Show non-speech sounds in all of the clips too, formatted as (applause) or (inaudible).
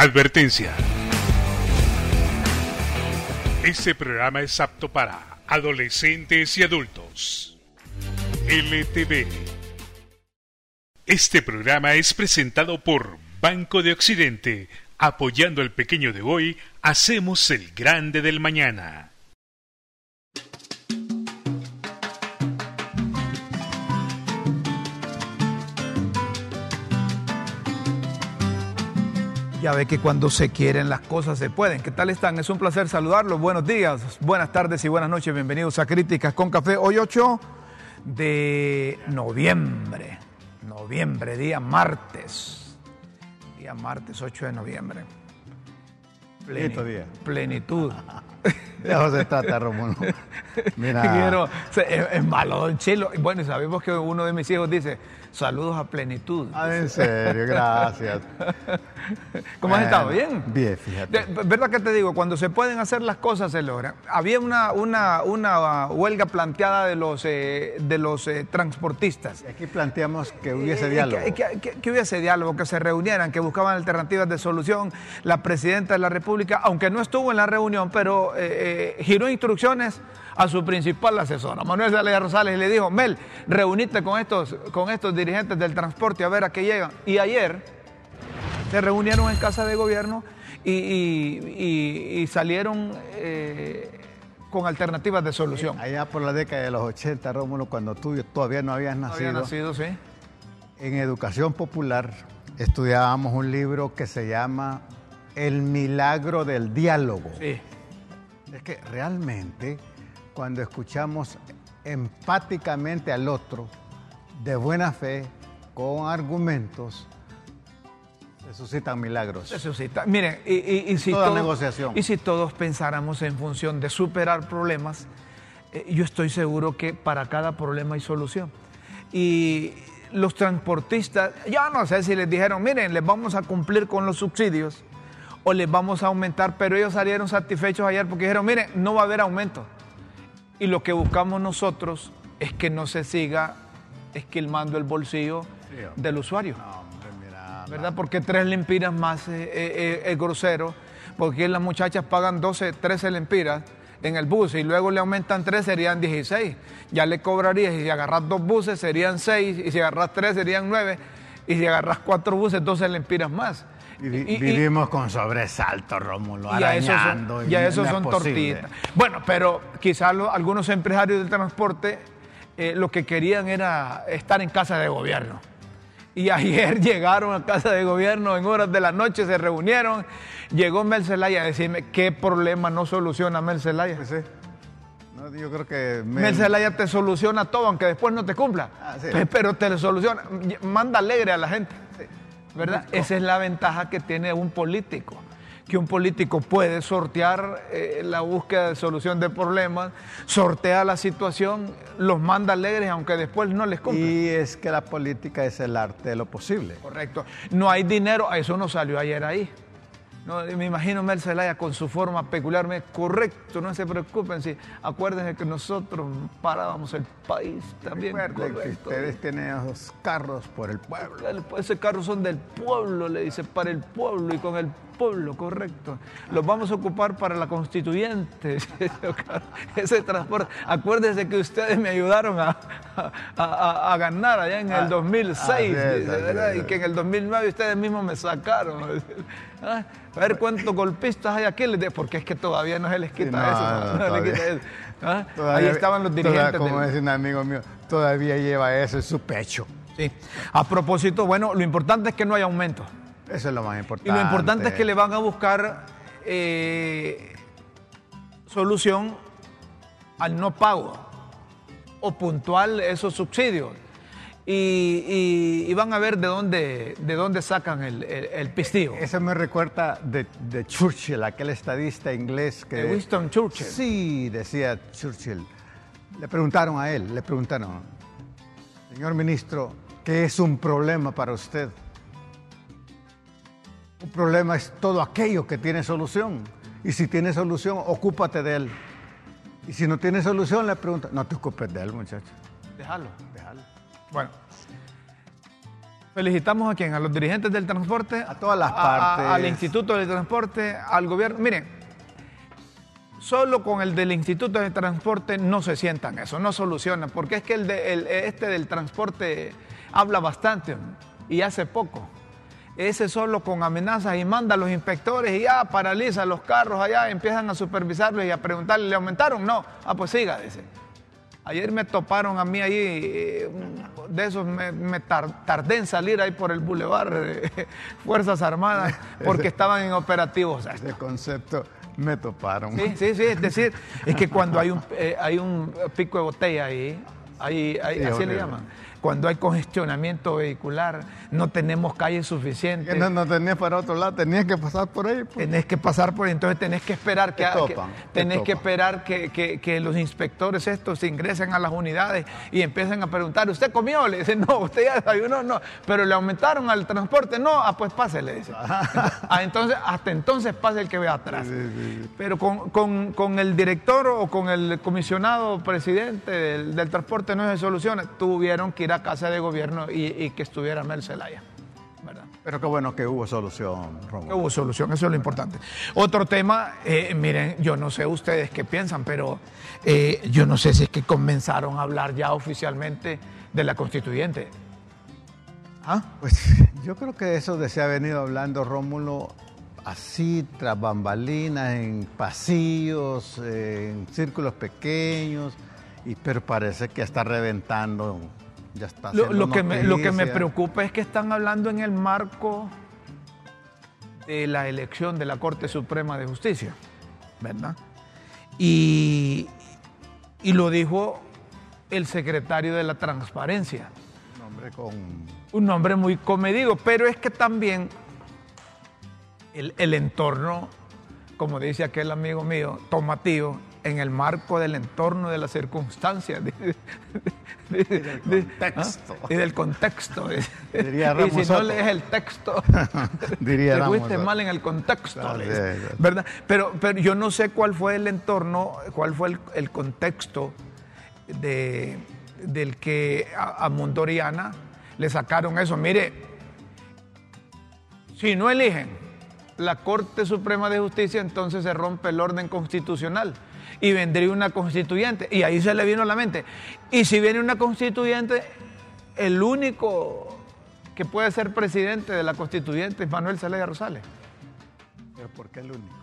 Advertencia. Este programa es apto para adolescentes y adultos. LTV. Este programa es presentado por Banco de Occidente. Apoyando al pequeño de hoy, hacemos el grande del mañana. Ya ve que cuando se quieren las cosas se pueden. ¿Qué tal están? Es un placer saludarlos. Buenos días, buenas tardes y buenas noches. Bienvenidos a Críticas con Café. Hoy 8 de noviembre. Noviembre, día martes. Día martes 8 de noviembre. Día. Plenitud. De eso se trata, Romulo. Mira. (laughs) Quiero- es, es malo, don Chilo. Y Bueno, sabemos que uno de mis hijos dice, saludos a plenitud. Ah, en serio, gracias. (laughs) ¿Cómo has Bueno, estado? ¿Bien? Bien, fíjate. De- ¿Verdad que te digo? Cuando se pueden hacer las cosas se logran. Había una, una, una huelga planteada de los, eh, de los eh, transportistas. Aquí planteamos que hubiese Eh, diálogo. Que, que- que- que hubiese diálogo, que se reunieran, que buscaban alternativas de solución. La presidenta de la República, aunque no estuvo en la reunión, pero eh, eh, giró instrucciones a su principal asesora, Manuel Zelaya Rosales, y le dijo, Mel, reunite con estos, con estos dirigentes del transporte a ver a qué llegan. Y ayer se reunieron en casa de gobierno y, y- y- y salieron eh, con alternativas de solución. Allá por la década de los 80, Rómulo, cuando tú todavía no habías No había nacido, nacido, sí. en educación popular estudiábamos un libro que se llama El milagro del diálogo. Sí. Es que realmente cuando escuchamos empáticamente al otro, de buena fe, con argumentos, se suscitan milagros. Ta- miren, y, y- y si Toda todos- negociación. Y si todos pensáramos en función de superar problemas, eh, yo estoy seguro que para cada problema hay solución. Y los transportistas, ya no sé si les dijeron, miren, les vamos a cumplir con los subsidios o les vamos a aumentar, pero ellos salieron satisfechos ayer porque dijeron, miren, no va a haber aumento. Y lo que buscamos nosotros es que no se siga esquilmando el bolsillo del usuario. No, hombre, mira, ¿verdad? Porque tres lempiras más es grosero, porque las muchachas pagan 12, 13 lempiras en el bus y luego le aumentan tres serían 16. Ya le cobrarías, y si agarras dos buses serían 6, y si agarras tres serían 9, y si agarras cuatro buses, 12 lempiras más. Vivi- Y- y- vivimos con sobresalto, Rómulo, y arañando. y a eso es son tortitas. Bueno, pero quizás algunos empresarios del transporte eh, lo que querían era estar en casa de gobierno. Y (laughs) ayer llegaron a casa de gobierno en horas de la noche, se reunieron. Llegó Mel Zelaya a decirme qué problema no soluciona Mel Zelaya. Pues sí. No, yo creo que... me- Mel Zelaya te soluciona todo, aunque después no te cumpla. Ah, sí. Pero te lo soluciona. Manda alegre a la gente. ¿Verdad? Esa es la ventaja que tiene un político. Que un político puede sortear eh, la búsqueda de solución de problemas, sortea la situación, los manda alegres, aunque después no les cumpla. Y es que la política es el arte de lo posible. Correcto. No hay dinero, eso no salió ayer ahí. No, me imagino Mel Zelaya con su forma peculiarmente correcto, no se preocupen, sí. acuérdense que nosotros parábamos el país también. Recuerden que ustedes tienen esos carros por el pueblo. Ese carro son del pueblo, le dice, para el pueblo y con el pueblo, correcto. Los vamos a ocupar para la constituyente. (laughs) Ese transporte. Acuérdense que ustedes me ayudaron a, a- a- a ganar allá en el Ah, 2006, así es, dice, así ¿verdad? es. y que en el 2009 ustedes mismos me sacaron. Ah, A ver cuántos golpistas hay aquí, porque es que todavía no se les quita no, eso. no, no se les todavía. quita eso. Ah, Ahí estaban los dirigentes. Como del- dice un amigo mío, todavía lleva eso en su pecho. Sí. A propósito, bueno, lo importante es que no haya aumento. Eso es lo más importante. Y lo importante es que le van a buscar eh, solución al no pago o puntual esos subsidios. Y, van a ver de dónde, de dónde sacan el, el, pistillo. Eso me recuerda de, de, Churchill, aquel estadista inglés que... De Winston Churchill. Sí, decía Churchill. Le preguntaron a él, le preguntaron, señor ministro, ¿qué es un problema para usted? Un problema es todo aquello que tiene solución. Y si tiene solución, ocúpate de él. Y si no tiene solución, le pregunta, no te ocupes de él, muchacho. Déjalo, déjalo. Bueno, felicitamos a quién, a los dirigentes del transporte, a todas las partes, al Instituto del Transporte, al gobierno. Miren, solo con el del Instituto del Transporte no se sientan eso, no soluciona, porque es que el, de, este del transporte habla bastante y hace poco. Ese solo con amenazas y manda a los inspectores y ya paraliza los carros allá, empiezan a supervisarlos y a preguntarle, ¿le aumentaron? No. Ah, pues siga, dice. Ayer me toparon a mí ahí, eh, de esos me, tardé en salir ahí por el bulevar de (laughs) Fuerzas Armadas porque estaban en operativos. Ese concepto me toparon. Sí, sí, sí, es decir, es que cuando hay un, eh, hay un pico de botella ahí, ahí, así le llaman cuando hay congestionamiento vehicular, no tenemos calles suficientes. No, no tenías para otro lado, tenías que pasar por ahí. Pues. Tenés que pasar por ahí, entonces tenés que esperar que, tenés que esperar que, los inspectores estos ingresen a las unidades y empiecen a preguntar, ¿usted comió? Le dicen, no, usted ya desayunó, no, pero le aumentaron al transporte, no, ah, pues pase, le dicen. ah, entonces, hasta entonces pase el que ve atrás. Pero con, el director o con el comisionado presidente del, del transporte no se soluciona, tuvieron que a casa de gobierno y, que estuviera Mel Zelaya. ¿verdad? Pero qué bueno que hubo solución, Que hubo solución, eso es lo importante. Otro tema, eh, miren, yo no sé ustedes qué piensan, pero eh, yo no sé si es que comenzaron a hablar ya oficialmente de la constituyente. ¿Ah? Pues (laughs) yo creo que eso de se ha venido hablando Rómulo así, tras bambalinas, en pasillos, en círculos pequeños, y, pero parece que está reventando lo, que me, lo que me preocupa es que están hablando en el marco de la elección de la Corte Suprema de Justicia, ¿verdad? Y, y lo dijo el secretario de la Transparencia. Un nombre con... Un nombre muy comedido, pero es que también el, el entorno, como dice aquel amigo mío, tomatío, en el marco del entorno, de las circunstancias, y del contexto. (laughs) y del contexto. y si no lees el texto, (laughs) Diría te fuiste mal en el contexto. ¿verdad? Pero, pero yo no sé cuál fue el entorno, cuál fue el, contexto de, del que a, a Mondoriana le sacaron eso. Mire, si no eligen la Corte Suprema de Justicia, entonces se rompe el orden constitucional y vendría una constituyente. Y ahí se le vino a la mente. Y si viene una constituyente, el único que puede ser presidente de la constituyente es Manuel Zelaya Rosales. ¿Pero por qué el único?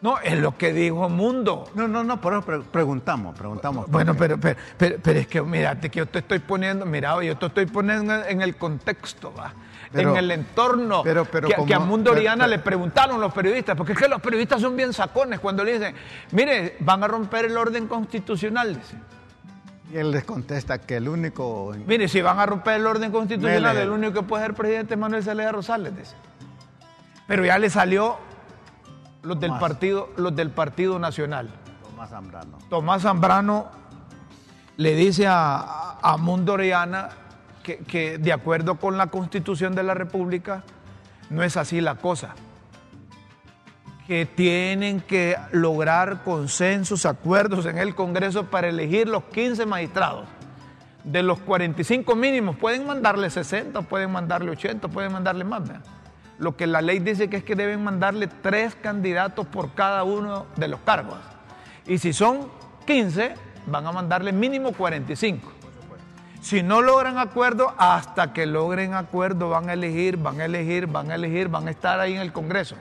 No, es lo que dijo Mundo. No, no, no, pero preguntamos, preguntamos. Bueno, pero, pero, pero, es que, mírate, que yo te estoy poniendo, mira, yo te estoy poniendo en el contexto, va en el entorno pero, que, a Mundo Oriana le preguntaron los periodistas, porque es que los periodistas son bien sacones cuando le dicen, mire, van a romper el orden constitucional, dice. Y él les contesta que el único... Mire, si van a romper el orden constitucional, el único que puede ser presidente es Manuel Zelaya Rosales, dice. Pero ya le salió los del partido, los del Partido Nacional. Tomás Zambrano. Tomás Zambrano le dice a, a Mundo Oriana que, de acuerdo con la constitución de la República no es así la cosa. Que tienen que lograr consensos, acuerdos en el Congreso para elegir los 15 magistrados. De los 45 mínimos, pueden mandarle 60, pueden mandarle 80, pueden mandarle más. Lo que la ley dice que es que deben mandarle tres candidatos por cada uno de los cargos. Y si son 15, van a mandarle mínimo 45. Si no logran acuerdo, hasta que logren acuerdo van a elegir, van a elegir, van a elegir, van a estar ahí en el Congreso.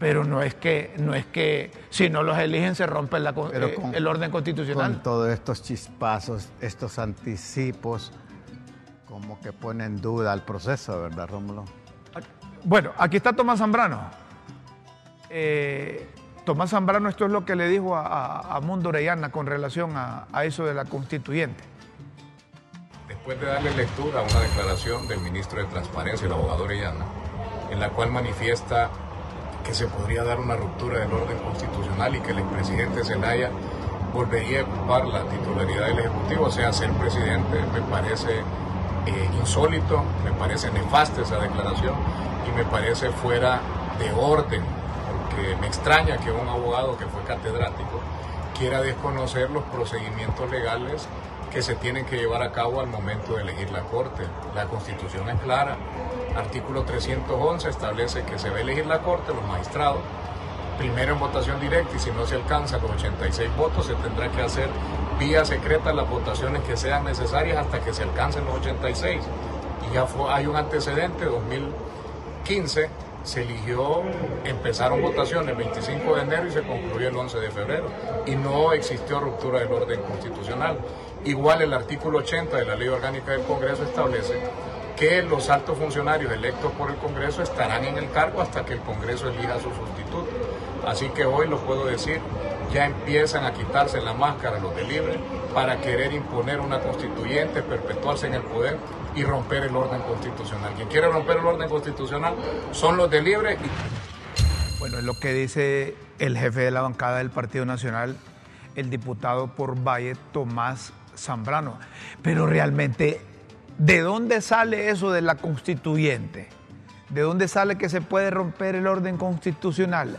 Pero no es que, no es que si no los eligen se rompe eh, el orden constitucional. Con todos estos chispazos, estos anticipos, como que ponen en duda el proceso, ¿verdad, Rómulo? Bueno, aquí está Tomás Zambrano. Eh, Tomás Zambrano, esto es lo que le dijo a, Mundo Orellana con relación a eso de la constituyente Después de darle lectura a una declaración del ministro de Transparencia, el abogado Orellana, en la cual manifiesta que se podría dar una ruptura del orden constitucional y que el expresidente Zelaya volvería a ocupar la titularidad del Ejecutivo, o sea, ser presidente, me parece eh, insólito, me parece nefasta esa declaración y me parece fuera de orden, porque me extraña que un abogado que fue catedrático quiera desconocer los procedimientos legales que se tienen que llevar a cabo al momento de elegir la Corte. La Constitución es clara. Artículo 311 establece que se va a elegir la Corte, los magistrados, primero en votación directa y si no se alcanza con 86 votos se tendrá que hacer vía secreta las votaciones que sean necesarias hasta que se alcancen los 86. Y ya hay un antecedente, 2015 se eligió, empezaron votaciones el 25 de enero y se concluyó el 11 de febrero. Y no existió ruptura del orden constitucional. Igual el artículo 80 de la Ley Orgánica del Congreso establece que los altos funcionarios electos por el Congreso estarán en el cargo hasta que el Congreso elija su sustituto. Así que hoy lo puedo decir, ya empiezan a quitarse la máscara los de libre para querer imponer una constituyente, perpetuarse en el poder y romper el orden constitucional. Quien quiere romper el orden constitucional son los de libre. Bueno, es lo que dice el jefe de la bancada del Partido Nacional, el diputado por Valle, Tomás Zambrano. Pero realmente, ¿de dónde sale eso de la constituyente? ¿De dónde sale que se puede romper el orden constitucional?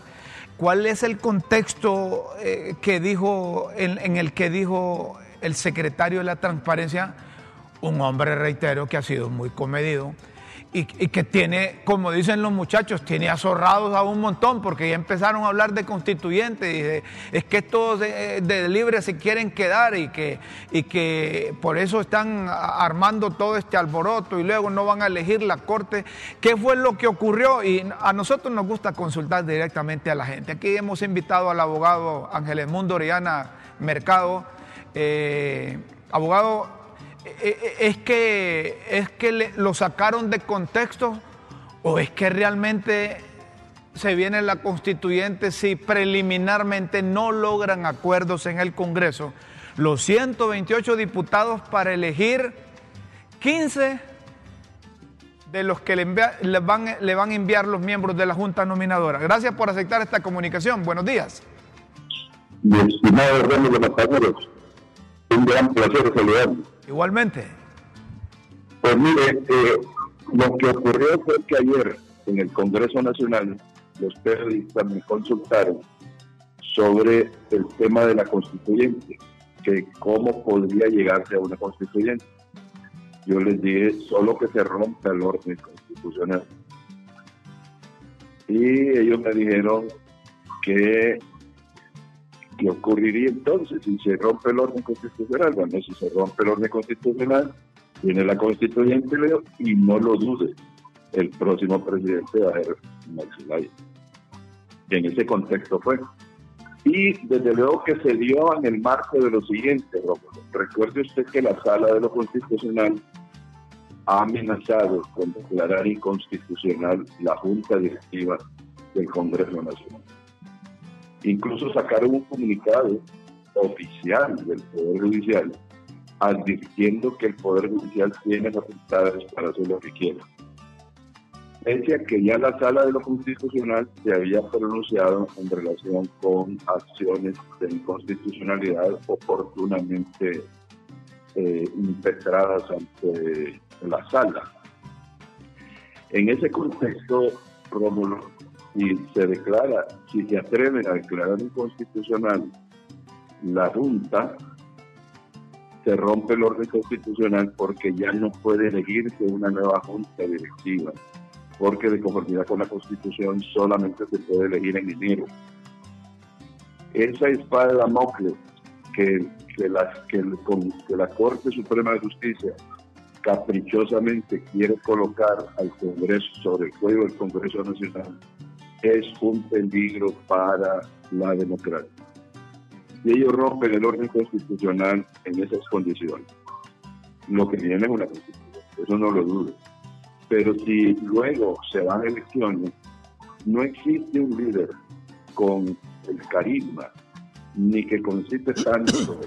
¿Cuál es el contexto eh, que dijo, en, el que dijo el secretario de la transparencia? Un hombre, reitero, que ha sido muy comedido y, que tiene, como dicen los muchachos, tiene azorrados a un montón porque ya empezaron a hablar de constituyentes y es que todos de, de, libre se quieren quedar y que, y que por eso están armando todo este alboroto y luego no van a elegir la corte. ¿Qué fue lo que ocurrió? Y a nosotros nos gusta consultar directamente a la gente. Aquí hemos invitado al abogado Ángel Mundo Oriana Mercado. Eh, abogado, eh, eh, es que, es que lo sacaron de contexto o es que realmente se viene la constituyente si preliminarmente no logran acuerdos en el Congreso los 128 diputados para elegir 15 de los que le, van, le van a enviar los miembros de la Junta Nominadora. Gracias por aceptar esta comunicación. Buenos días. Mi estimado un gran placer saludarlo. Igualmente. Pues mire, eh, lo que ocurrió fue que ayer en el Congreso Nacional los periodistas me consultaron sobre el tema de la constituyente, que cómo podría llegarse a una constituyente. Yo les dije solo que se rompa el orden constitucional. Y ellos me dijeron que ¿Qué ocurriría entonces si se rompe el orden constitucional? Bueno, si se rompe el orden constitucional, viene la constituyente y no lo dude, el próximo presidente va a ser Max en ese contexto fue. Y desde luego que se dio en el marco de lo siguiente, Recuerde usted que la sala de lo constitucional ha amenazado con declarar inconstitucional la Junta Directiva del Congreso Nacional. Incluso sacaron un comunicado oficial del Poder Judicial advirtiendo que el Poder Judicial tiene facultades para hacer lo que quiera. Pese que ya la Sala de lo Constitucional se había pronunciado en relación con acciones de inconstitucionalidad oportunamente eh, impetradas ante la Sala. En ese contexto, Rómulo, si se declara, si se atreven a declarar inconstitucional la Junta, se rompe el orden constitucional porque ya no puede elegirse una nueva Junta Directiva, porque de conformidad con la Constitución solamente se puede elegir en enero. Esa espada de Damocles que, que, que, que la Corte Suprema de Justicia caprichosamente quiere colocar al Congreso sobre el cuello del Congreso Nacional es un peligro para la democracia. Y ellos rompen el orden constitucional en esas condiciones. Lo que viene es una constitución, eso no lo dudo. Pero si luego se van elecciones, no existe un líder con el carisma, ni que consiste tanto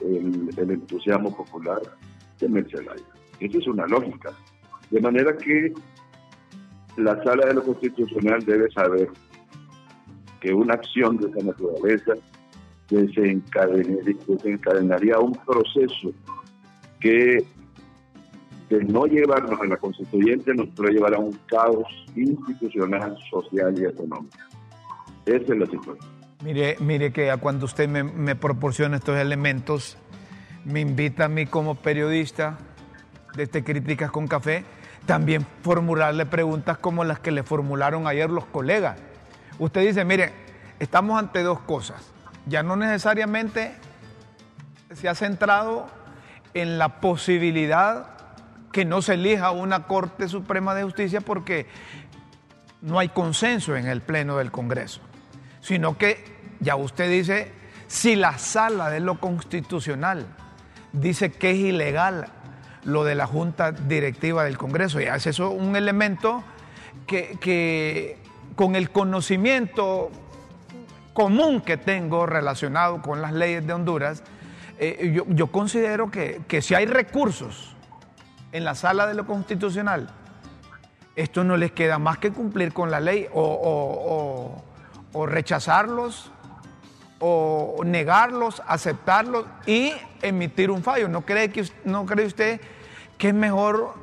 el, el, entusiasmo popular de Mercedes. Esa es una lógica. De manera que la sala de lo constitucional debe saber que una acción de esa naturaleza desencadenaría un proceso que de no llevarnos a la constituyente nos puede llevar a un caos institucional, social y económico. Esa es la situación. Mire, mire que cuando usted me, me proporciona estos elementos, me invita a mí como periodista de este Críticas con Café, también formularle preguntas como las que le formularon ayer los colegas. Usted dice, mire, estamos ante dos cosas. Ya no necesariamente se ha centrado en la posibilidad que no se elija una Corte Suprema de Justicia porque no hay consenso en el Pleno del Congreso, sino que ya usted dice, si la sala de lo constitucional dice que es ilegal lo de la Junta Directiva del Congreso, ya es eso un elemento que, con el conocimiento común que tengo relacionado con las leyes de Honduras, eh, yo, considero que, si hay recursos en la sala de lo constitucional, esto no les queda más que cumplir con la ley o, rechazarlos o negarlos, aceptarlos y emitir un fallo. ¿No cree, que, no cree usted que es mejor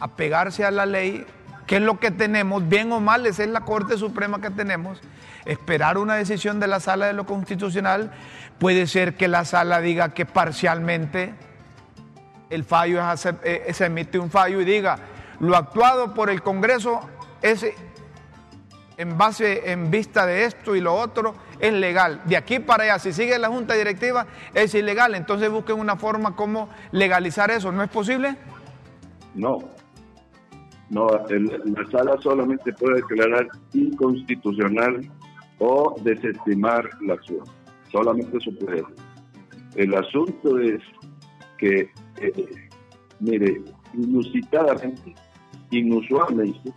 apegarse a la ley, que es lo que tenemos, bien o mal, esa es la Corte Suprema que tenemos, esperar una decisión de la sala de lo constitucional, puede ser que la sala diga que parcialmente el fallo es eh, se emite un fallo y diga, lo actuado por el Congreso es en base, en vista de esto y lo otro, es legal. De aquí para allá, si sigue la Junta Directiva, es ilegal. Entonces busquen una forma como legalizar eso. ¿No es posible? No, no, la sala solamente puede declarar inconstitucional o desestimar la acción. Solamente eso puede. El asunto es que, eh, mire, inusitadamente, inusualmente,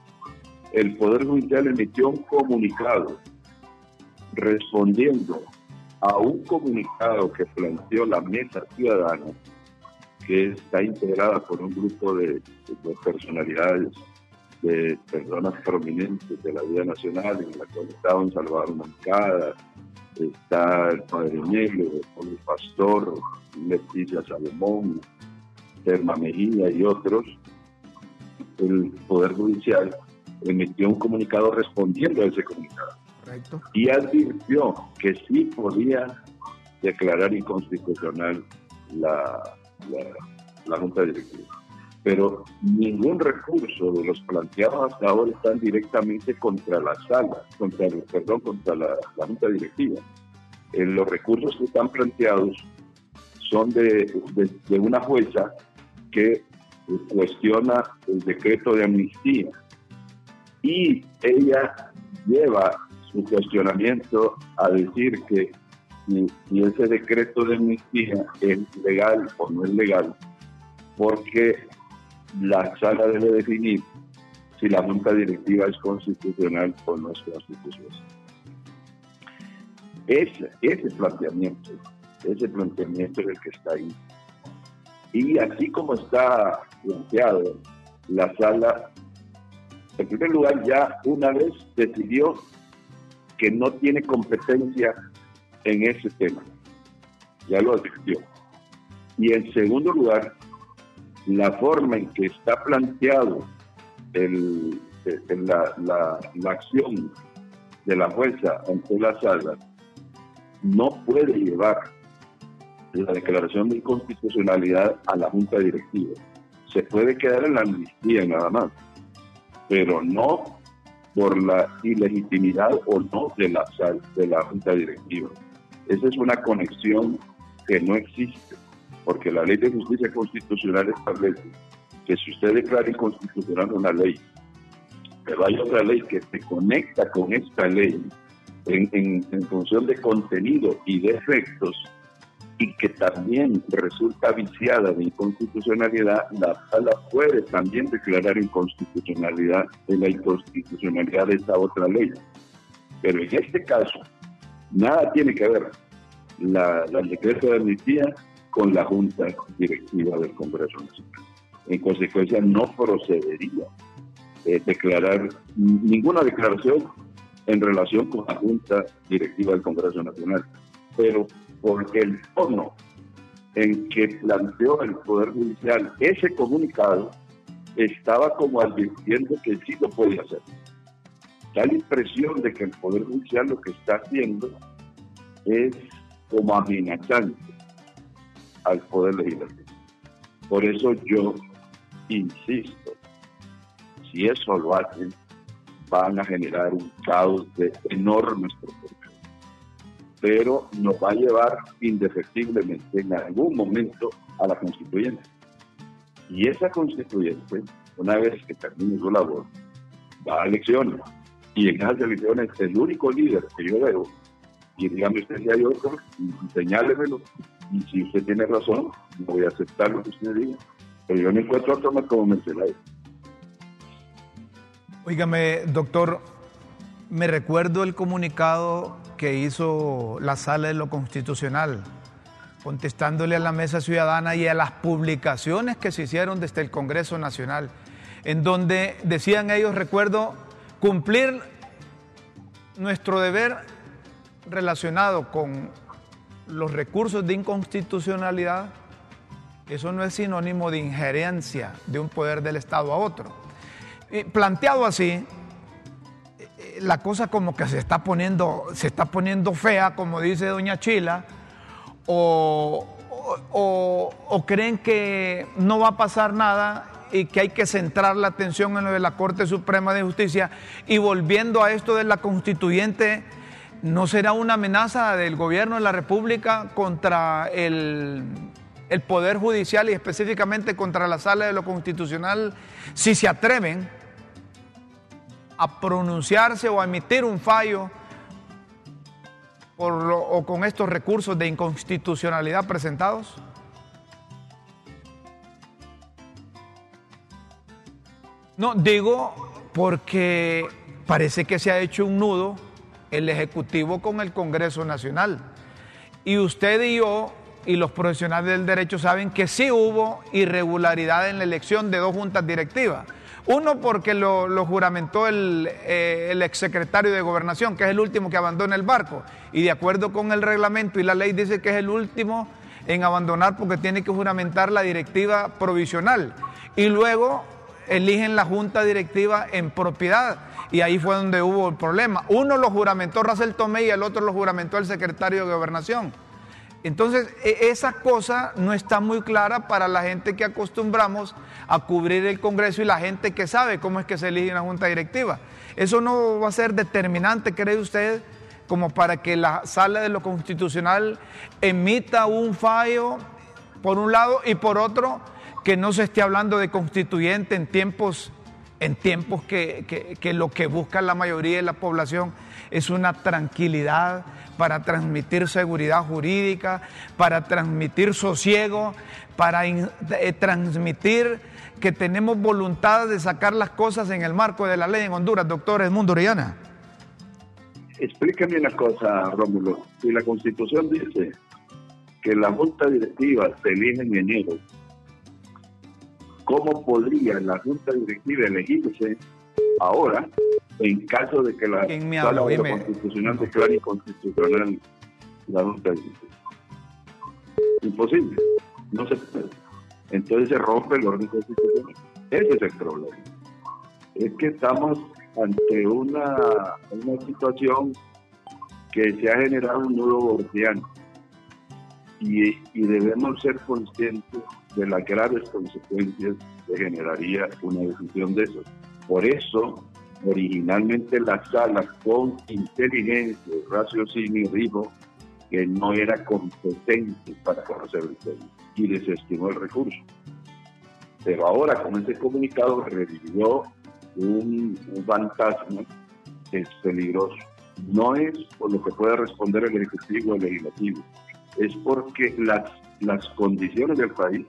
el Poder Judicial emitió un comunicado respondiendo a un comunicado que planteó la Mesa Ciudadana que está integrada por un grupo de, personalidades, de personas prominentes de la vida nacional, en la cual está don Salvador Mancada, está el Padre Negro, el Pastor, Leticia Salomón, Terma Mejía y otros, el Poder Judicial emitió un comunicado respondiendo a ese comunicado. Y advirtió que sí podía declarar inconstitucional la, la, Junta Directiva. Pero ningún recurso de los planteados hasta ahora están directamente contra la sala, contra, perdón, contra la, Junta Directiva. Eh, los recursos que están planteados son de, de, una jueza que cuestiona el decreto de amnistía y ella lleva su cuestionamiento a decir que si, ese decreto de amnistía es legal o no es legal, porque la sala debe definir si la junta directiva es constitucional o no es constitucional. Ese, ese planteamiento, ese planteamiento es el que está ahí. Y así como está planteado, la sala, en primer lugar, ya una vez decidió que no tiene competencia en ese tema. Ya lo advirtió. Y en segundo lugar, la forma en que está planteado el, la, la, acción de la fuerza ante la sala no puede llevar la declaración de inconstitucionalidad a la junta directiva. Se puede quedar en la amnistía nada más, pero no por la ilegitimidad o no de la, de la junta directiva. Esa es una conexión que no existe, porque la ley de justicia constitucional establece que si usted declara inconstitucional una ley, pero hay otra ley que se conecta con esta ley en, función de contenido y de efectos, y que también resulta viciada de inconstitucionalidad, la sala puede también declarar inconstitucionalidad de la inconstitucionalidad de esa otra ley. Pero en este caso, Nada tiene que ver la, la de amnistía con la Junta Directiva del Congreso Nacional. En consecuencia, no procedería eh, declarar ninguna declaración en relación con la Junta Directiva del Congreso Nacional. Pero por el tono en que planteó el Poder Judicial ese comunicado, estaba como advirtiendo que sí lo podía hacer. Da la impresión de que el Poder Judicial lo que está haciendo es como amenazante al Poder Legislativo. Por eso yo insisto, si eso lo hacen, van a generar un caos de enormes proporciones. Pero nos va a llevar indefectiblemente en algún momento a la constituyente. Y esa constituyente, una vez que termine su labor, va a elecciones. Y en esas elecciones, el único líder que yo veo, y dígame usted si hay otro, señálemelo, y si usted tiene razón, voy a aceptar lo que usted diga, pero yo no encuentro otro más como Mercedes. Óigame, doctor, me recuerdo el comunicado que hizo la sala de lo constitucional, contestándole a la mesa ciudadana y a las publicaciones que se hicieron desde el Congreso Nacional, en donde decían ellos, recuerdo, cumplir nuestro deber relacionado con los recursos de inconstitucionalidad, eso no es sinónimo de injerencia de un poder del Estado a otro. Planteado así, la cosa como que se está poniendo, se está poniendo fea, como dice doña Chila, o, creen que no va a pasar nada y que hay que centrar la atención en lo de la Corte Suprema de Justicia. Y volviendo a esto de la constituyente, ¿no será una amenaza del gobierno de la República contra el, el Poder Judicial y específicamente contra la Sala de lo Constitucional si se atreven a pronunciarse o a emitir un fallo por o con estos recursos de inconstitucionalidad presentados? No, digo porque parece que se ha hecho un nudo el Ejecutivo con el Congreso Nacional. Y usted y yo y los profesionales del derecho saben que sí hubo irregularidad en la elección de dos juntas directivas. Uno porque lo, juramentó el, eh, el, exsecretario de Gobernación, que es el último que abandona el barco. Y de acuerdo con el reglamento y la ley dice que es el último en abandonar porque tiene que juramentar la directiva provisional. Y luego eligen la junta directiva en propiedad. Y ahí fue donde hubo el problema. Uno lo juramentó Racel Tomé y el otro lo juramentó el secretario de Gobernación. Entonces, e, esa cosa no está muy clara para la gente que acostumbramos a cubrir el Congreso y la gente que sabe cómo es que se elige una junta directiva. Eso no va a ser determinante, cree usted, como para que la sala de lo constitucional emita un fallo por un lado y por otro que no se esté hablando de constituyente en tiempos, en tiempos que, que lo que busca la mayoría de la población es una tranquilidad para transmitir seguridad jurídica, para transmitir sosiego, para eh, transmitir que tenemos voluntad de sacar las cosas en el marco de la ley en Honduras, doctor Edmundo Orellana. Explícame una cosa, Rómulo. Si la Constitución dice que la Junta Directiva se elige en enero, ¿cómo podría la Junta Directiva elegirse ahora en caso de que la sala constitucional declare inconstitucional la Junta? Imposible, no se puede entonces se rompe el orden constitucional. Ese es el problema. Es que estamos ante una, una situación que se ha generado un nudo gordiano y, y debemos ser conscientes de las graves consecuencias que generaría una decisión de eso. Por eso, originalmente la sala con inteligencia, raciocinio, dijo que no era competente para conocer el tema y desestimó el recurso. Pero ahora con ese comunicado revivió un, fantasma que es peligroso. No es por lo que pueda responder el Ejecutivo o el Legislativo, es porque las, las condiciones del país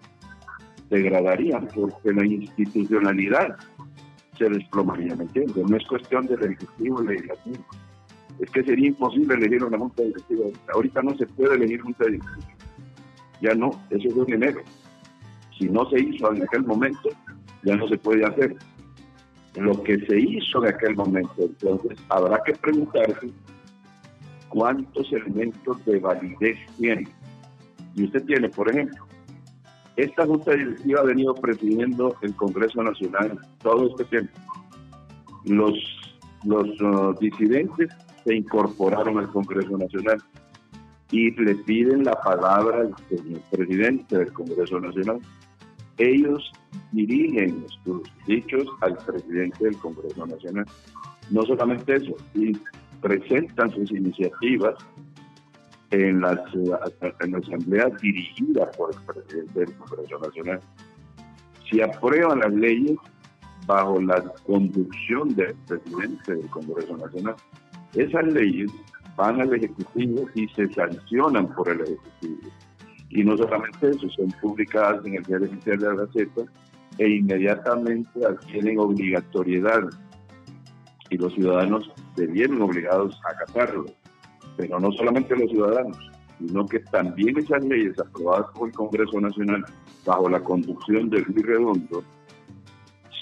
degradarían, porque la institucionalidad se desplomaría, ¿me entiendes? No es cuestión del Ejecutivo el Legislativo es que sería imposible elegir una junta directiva. Ahorita no se puede elegir junta directiva. Ya no, eso es en enero. Si no se hizo en aquel momento, ya no se puede hacer. Lo que se hizo en aquel momento, entonces habrá que preguntarse cuántos elementos de validez tiene. Y usted tiene, por ejemplo, esta Junta Directiva ha venido presidiendo el Congreso Nacional todo este tiempo. Los, los uh, disidentes se incorporaron al Congreso Nacional y le piden la palabra al presidente del Congreso Nacional. Ellos dirigen sus dichos al presidente del Congreso Nacional. No solamente eso, y presentan sus iniciativas en las, en la asamblea dirigida por el presidente del Congreso Nacional. Si aprueban las leyes bajo la conducción del presidente del Congreso Nacional, esas leyes van al Ejecutivo y se sancionan por el Ejecutivo. Y no solamente eso, son publicadas en el Diario Oficial de la Gaceta e inmediatamente adquieren obligatoriedad y los ciudadanos se vienen obligados a acatarlo. Pero no solamente los ciudadanos, sino que también esas leyes aprobadas por el Congreso Nacional bajo la conducción de Luis Redondo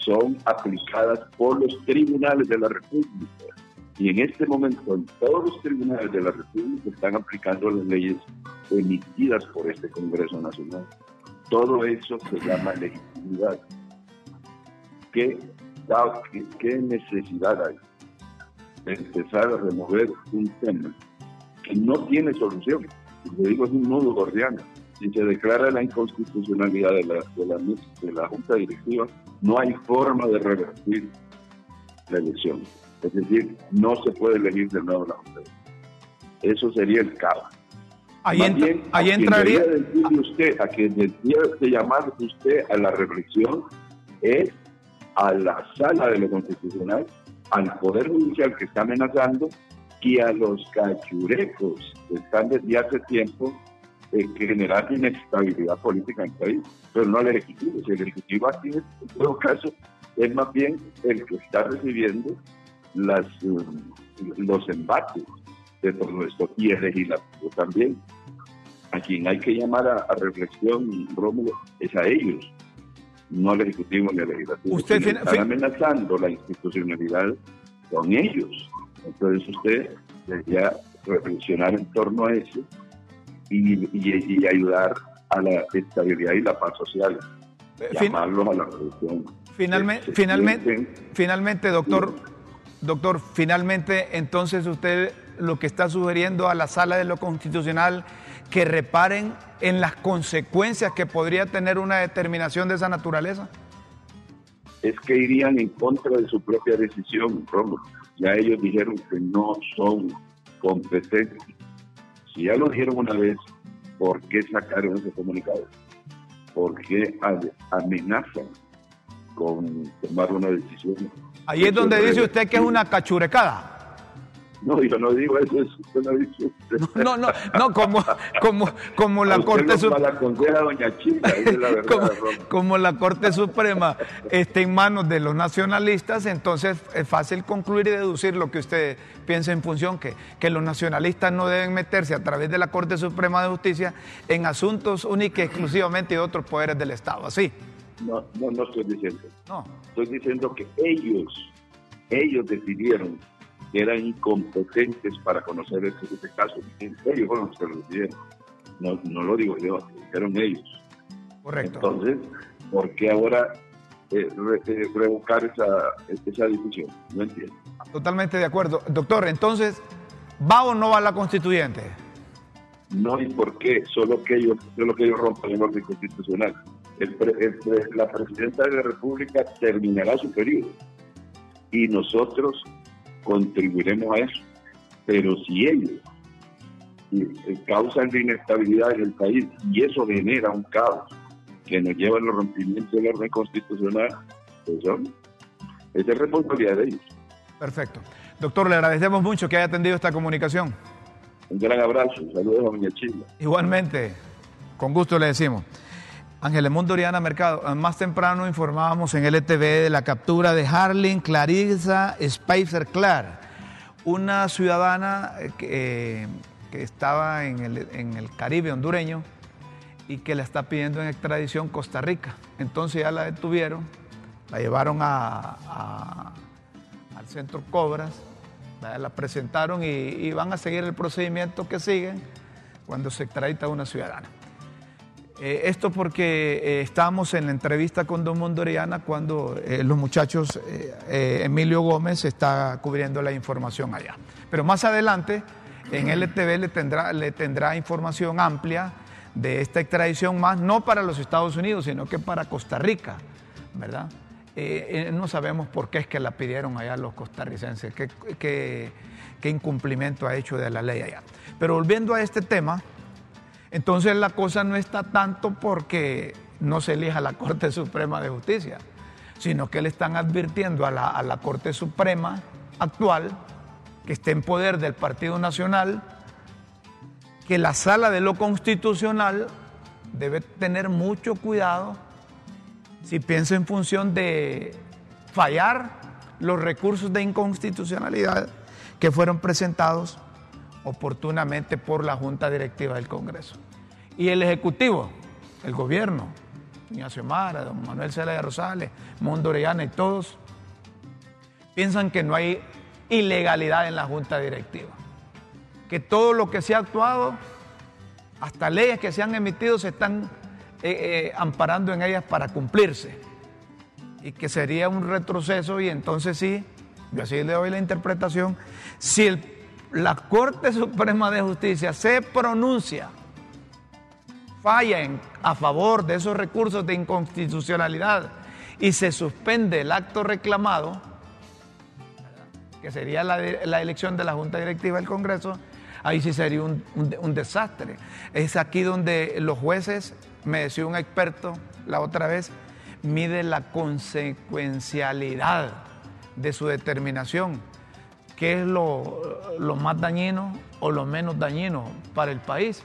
son aplicadas por los tribunales de la República. Y en este momento, en todos los tribunales de la República están aplicando las leyes emitidas por este Congreso Nacional. Todo eso se llama legitimidad. ¿Qué, qué necesidad hay de empezar a remover un tema que no tiene solución? Le digo, es un nudo gordiano. Si se declara la inconstitucionalidad de la, de la, de la Junta Directiva, no hay forma de revertir la elección. Es decir, no se puede elegir de nuevo la Junta. Eso sería el caos. Ahí, ahí entraría. usted, a quien debería de llamar usted a la reflexión es a la sala de lo constitucional, al Poder Judicial que está amenazando y a los cachurecos que están desde hace tiempo eh, generando inestabilidad política en el país, pero no al Ejecutivo. Si el Ejecutivo aquí, en todo caso, es más bien el que está recibiendo las, eh, los embates de todo esto y el legislativo también. A quien hay que llamar a, reflexión, Rómulo, es a ellos, no al Ejecutivo ni al Legislativo. Usted está amenazando la institucionalidad con ellos. Entonces usted debería reflexionar en torno a eso y, y, ayudar a la estabilidad y la paz social. Eh, llamarlos a la revolución. Finalmente, finalmente, finalmente, doctor. Doctor, finalmente, entonces usted lo que está sugiriendo a la sala de lo constitucional que reparen en las consecuencias que podría tener una determinación de esa naturaleza? Es que irían en contra de su propia decisión, Romo. Ya ellos dijeron que no son competentes. Si ya lo dijeron una vez, ¿por qué sacaron ese comunicado? ¿Por qué amenazan con tomar una decisión? Ahí es donde dice usted que es una cachurecada. No, yo no digo eso, usted no dice (laughs) No, no, no, como, como, como la Corte Suprema. (laughs) como, la Corte Suprema está en manos de los nacionalistas, entonces es fácil concluir y deducir lo que usted piensa en función, que, que los nacionalistas no deben meterse a través de la Corte Suprema de Justicia en asuntos únicos exclusivamente de otros poderes del Estado, ¿así? No, no, no estoy diciendo. No. Estoy diciendo que ellos, ellos decidieron que eran incompetentes para conocer este, este caso. Ellos fueron los que lo decidieron. No, no lo digo yo, lo dijeron ellos. Correcto. Entonces, ¿por qué ahora eh, eh, revocar esa, esa decisión? No entiendo. Totalmente de acuerdo. Doctor, entonces, ¿va o no va la constituyente? No, ¿y por qué? Solo que ellos, solo que ellos rompan el orden constitucional la presidenta de la República terminará su periodo y nosotros contribuiremos a eso. Pero si ellos eh, causan inestabilidad en el país y eso genera un caos que nos lleva al rompimiento del orden constitucional, pues son, esa es responsabilidad de ellos. Perfecto. Doctor, le agradecemos mucho que haya atendido esta comunicación. Un gran abrazo, saludos a Doña Chile. Igualmente, con gusto le decimos. Ángel Mundo Oriana Mercado, ah, más temprano informábamos en LTV de la captura de Harling Clarissa Spicer Clar, una ciudadana eh, que, estaba en el, Caribe hondureño y que la está pidiendo en extradición Costa Rica. Entonces ya la detuvieron, la llevaron al centro Cobras, la presentaron y, van a seguir el procedimiento que siguen cuando se extradita a una ciudadana. Eh, esto porque eh, estábamos en la entrevista con Don Mondoriana cuando eh, los muchachos, Emilio Gómez está cubriendo la información allá. Pero más adelante en LTV le tendrá, le tendrá información amplia de esta extradición más, no para los Estados Unidos, sino que para Costa Rica, ¿verdad? no sabemos por qué es que la pidieron allá los costarricenses, qué, qué incumplimiento ha hecho de la ley allá. Pero volviendo a este tema, entonces la cosa no está tanto porque no se elija la Corte Suprema de Justicia, sino que le están advirtiendo a la, Corte Suprema actual, que esté en poder del Partido Nacional, que la sala de lo constitucional debe tener mucho cuidado si piensa en función de fallar los recursos de inconstitucionalidad que fueron presentados oportunamente por la Junta Directiva del Congreso. Y el Ejecutivo, el gobierno, Ignacio Mara, don Manuel Zelaya Rosales, Mundo Orellana y todos, piensan que no hay ilegalidad en la Junta Directiva. Que todo lo que se ha actuado, hasta leyes que se han emitido, se están eh, eh, amparando en ellas para cumplirse. Y que sería un retroceso y entonces sí, yo así le doy la interpretación, si la Corte Suprema de Justicia se pronuncia, falla en, a favor de esos recursos de inconstitucionalidad y se suspende el acto reclamado, que sería la, elección de la Junta Directiva del Congreso, ahí sí sería un, un, desastre. Es aquí donde los jueces, me decía un experto la otra vez, mide la consecuencialidad de su determinación qué es lo, más dañino o lo menos dañino para el país.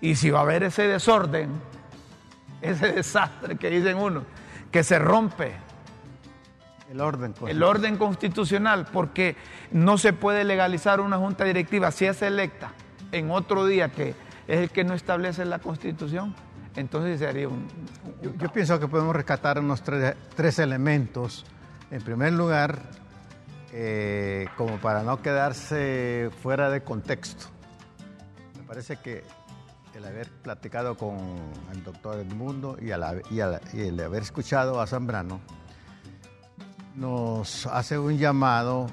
Y si va a haber ese desorden, ese desastre que dicen uno, que se rompe el orden, el orden constitucional, porque no se puede legalizar una junta directiva si es electa en otro día que es el que no establece la constitución. Entonces sería un... yo, pienso que podemos rescatar unos tres, tres elementos. En primer lugar, eh, como para no quedarse fuera de contexto. Me parece que el haber platicado con el doctor Edmundo y, y, el haber escuchado a Zambrano nos hace un llamado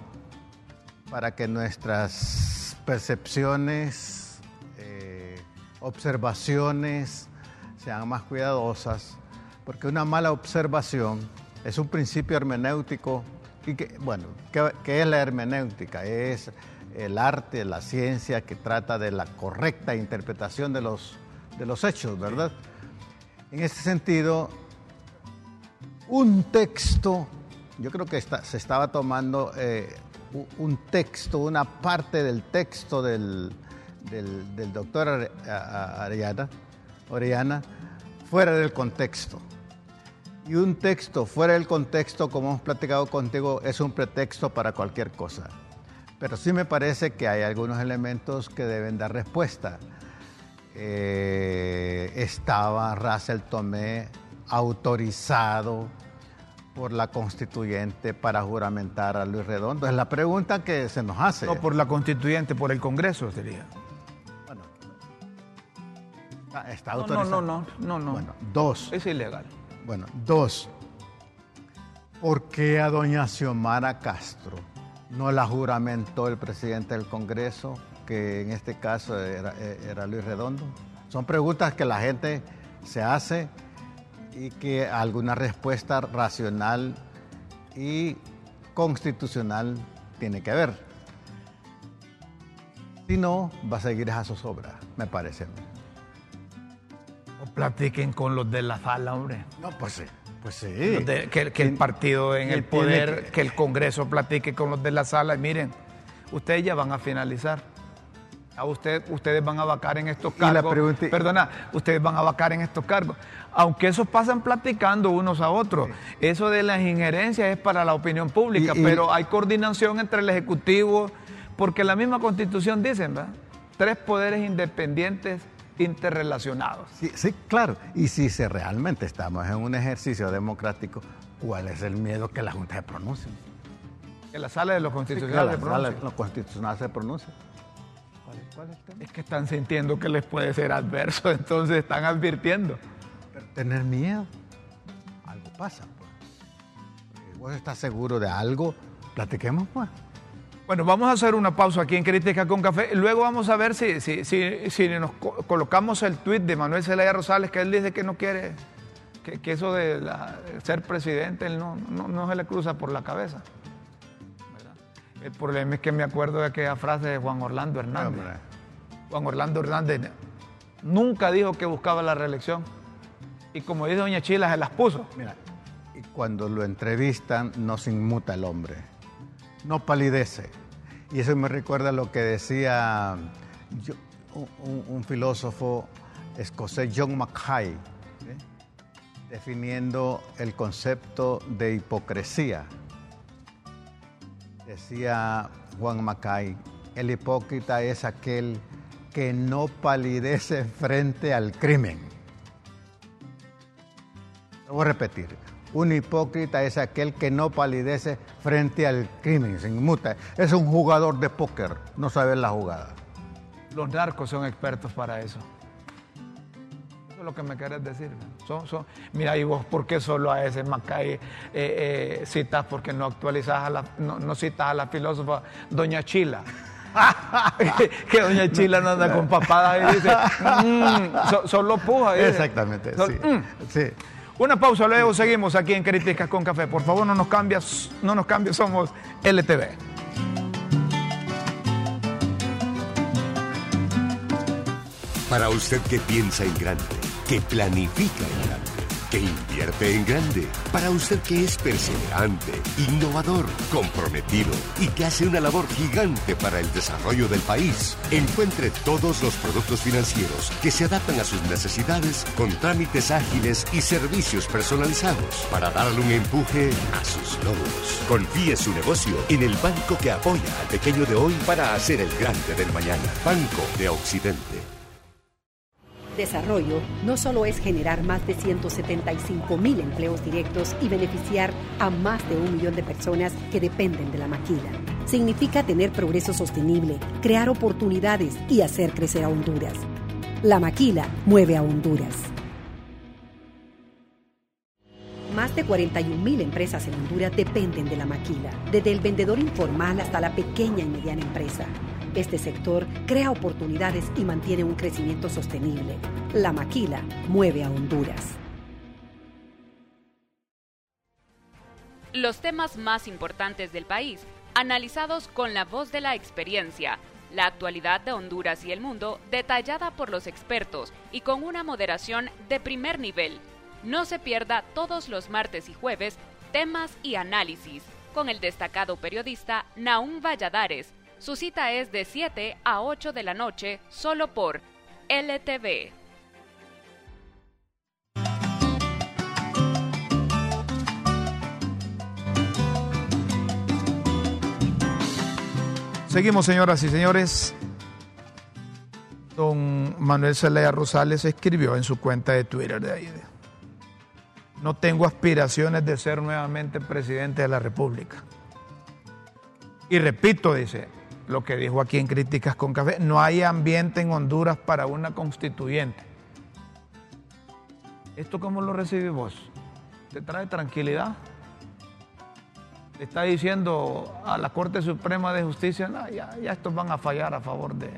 para que nuestras percepciones, eh, observaciones sean más cuidadosas, porque una mala observación es un principio hermenéutico y que, bueno, ¿qué, es la hermenéutica? Es el arte, la ciencia que trata de la correcta interpretación de los, de los hechos, ¿verdad? En ese sentido, un texto, yo creo que se estaba tomando eh, un texto, una parte del texto del, del, doctor Ariana, Oriana, fuera del contexto. Y un texto fuera del contexto, como hemos platicado contigo, es un pretexto para cualquier cosa. Pero sí me parece que hay algunos elementos que deben dar respuesta. Eh, estaba Russell Tomé autorizado por la constituyente para juramentar a Luis Redondo. Es la pregunta que se nos hace. No por la constituyente, por el Congreso sería. Bueno, está autorizado. No, no, no, no, no. Bueno, dos. Es ilegal. Bueno, dos, ¿por qué a doña Xiomara Castro no la juramentó el presidente del Congreso, que en este caso era, Luis Redondo? Son preguntas que la gente se hace y que alguna respuesta racional y constitucional tiene que haber. Si no, va a seguir esa zozobra, me parece platiquen con los de la sala, hombre. No, pues sí. Pues sí. que, el partido en el poder, que... el Congreso platique con los de la sala. Y miren, ustedes ya van a finalizar. A usted, ustedes van a vacar en estos cargos. Perdona, ustedes van a vacar en estos cargos. Aunque esos pasan platicando unos a otros. Eso de las injerencias es para la opinión pública, pero hay coordinación entre el Ejecutivo, porque la misma Constitución dice, ¿verdad? Tres poderes independientes interrelacionados. Sí, sí, claro. Y si se realmente estamos en un ejercicio democrático, ¿cuál es el miedo que la Junta se pronuncie? Que la sala de los Sí, constitucionales que se la sala pronuncie. de los constitucionales se pronuncia. ¿Cuál es, cuál es el tema? Es que están sintiendo que les puede ser adverso, (laughs) entonces están advirtiendo. Tener miedo. Algo pasa, pues. Si vos estás seguro de algo, platiquemos, pues. Bueno, vamos a hacer una pausa aquí en Crítica con Café. Luego vamos a ver si, si, si, si nos co- colocamos el tuit de Manuel Zelaya Rosales, que él dice que no quiere, que, que eso de la- ser presidente, él no, no, no se le cruza por la cabeza. ¿verdad? El problema es que me acuerdo de aquella frase de Juan Orlando Hernández. Hombre. Juan Orlando Hernández nunca dijo que buscaba la reelección. Y como dice Doña Chila, se las puso. Mira, y cuando lo entrevistan, no se inmuta el hombre, no palidece. Y eso me recuerda lo que decía un, filósofo escocés, John Mackay, definiendo el concepto de hipocresía. Decía Juan Mackay, el hipócrita es aquel que no palidece frente al crimen. Lo voy a repetir. Un hipócrita es aquel que no palidece frente al crimen, se inmuta. Es un jugador de póker, no sabe la jugada. Los narcos son expertos para eso. Eso es lo que me querés decir. Son, son, mira, y vos, ¿por qué solo a ese Macay eh, eh, citas? Porque no actualizas, a la, no, no citas a la filósofa Doña Chila. (laughs) que Doña Chila no anda con papada y dice, "Mm, so- solo puja. dice. Exactamente, sí. mm. sí. Una pausa, luego seguimos aquí en Críticas con Café. Por favor, no nos cambias, no nos cambies, somos LTV. Para usted que piensa en grande, que planifica en grande, que invierte en grande. Para usted que es perseverante, innovador, comprometido y que hace una labor gigante para el desarrollo del país. Encuentre todos los productos financieros que se adaptan a sus necesidades con trámites ágiles y servicios personalizados para darle un empuje a sus logros. Confíe su negocio en el banco que apoya al pequeño de hoy para hacer el grande del mañana. Banco de Occidente. Desarrollo no solo es generar más de 175 mil empleos directos y beneficiar a más de un millón de personas que dependen de la maquila. Significa tener progreso sostenible, crear oportunidades y hacer crecer a Honduras. La maquila mueve a Honduras. Más de 41 mil empresas en Honduras dependen de la maquila, desde el vendedor informal hasta la pequeña y mediana empresa. Este sector crea oportunidades y mantiene un crecimiento sostenible. La maquila mueve a Honduras. Los temas más importantes del país, analizados con la voz de la experiencia. La actualidad de Honduras y el mundo, detallada por los expertos y con una moderación de primer nivel. No se pierda todos los martes y jueves temas y análisis con el destacado periodista Naum Valladares. Su cita es de 7 a 8 de la noche solo por LTV. Seguimos, señoras y señores. Don Manuel Zelaya Rosales escribió en su cuenta de Twitter de ahí. No tengo aspiraciones de ser nuevamente presidente de la República. Y repito, dice, lo que dijo aquí en Críticas con Café, no hay ambiente en Honduras para una constituyente. ¿Esto cómo lo recibís vos? ¿Te trae tranquilidad? le está diciendo a la Corte Suprema de Justicia, "No, ya, estos van a fallar a favor de,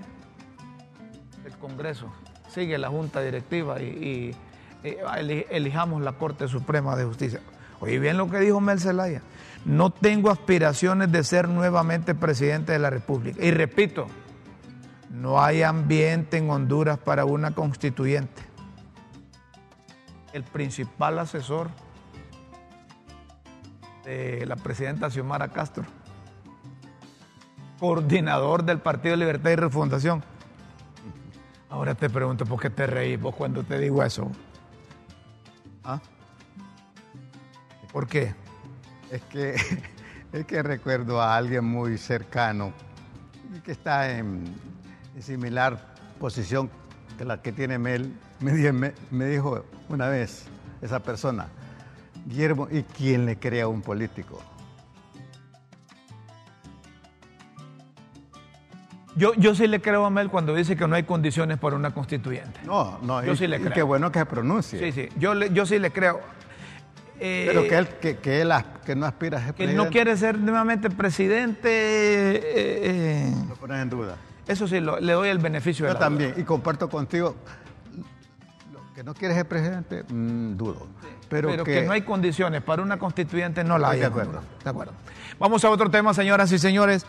del Congreso. Sigue la Junta Directiva y, y, eli- elijamos la Corte Suprema de Justicia. Oye bien lo que dijo Mel Zelaya. No tengo aspiraciones de ser nuevamente presidente de la República. Y repito, no hay ambiente en Honduras para una constituyente. El principal asesor de la presidenta Xiomara Castro, coordinador del Partido Libertad y Refundación. Ahora te pregunto, ¿por qué te reís vos cuando te digo eso? ¿Ah? ¿Por qué? Es que, (laughs) es que recuerdo a alguien muy cercano y que está en, en similar posición que la que tiene Mel, me, me, me dijo una vez esa persona, Guillermo, ¿y quién le crea a un político? Yo, yo sí le creo a Mel cuando dice que no hay condiciones para una constituyente. No, no, Yo y, sí le y creo. qué bueno que se pronuncie. Sí, sí, yo, yo sí le creo. Eh, Pero que él, que, que él as- que no aspira a ser que presidente, no quiere ser nuevamente presidente, eh, eh, lo pones en duda. eso sí, lo- le doy el beneficio de Yo la también, duda. y comparto contigo, lo que no quiere ser presidente, mm, dudo. Pero, Pero, que, no hay condiciones para una constituyente, no la hay. Estoy de acuerdo. De acuerdo. Vamos a otro tema, señoras y señores.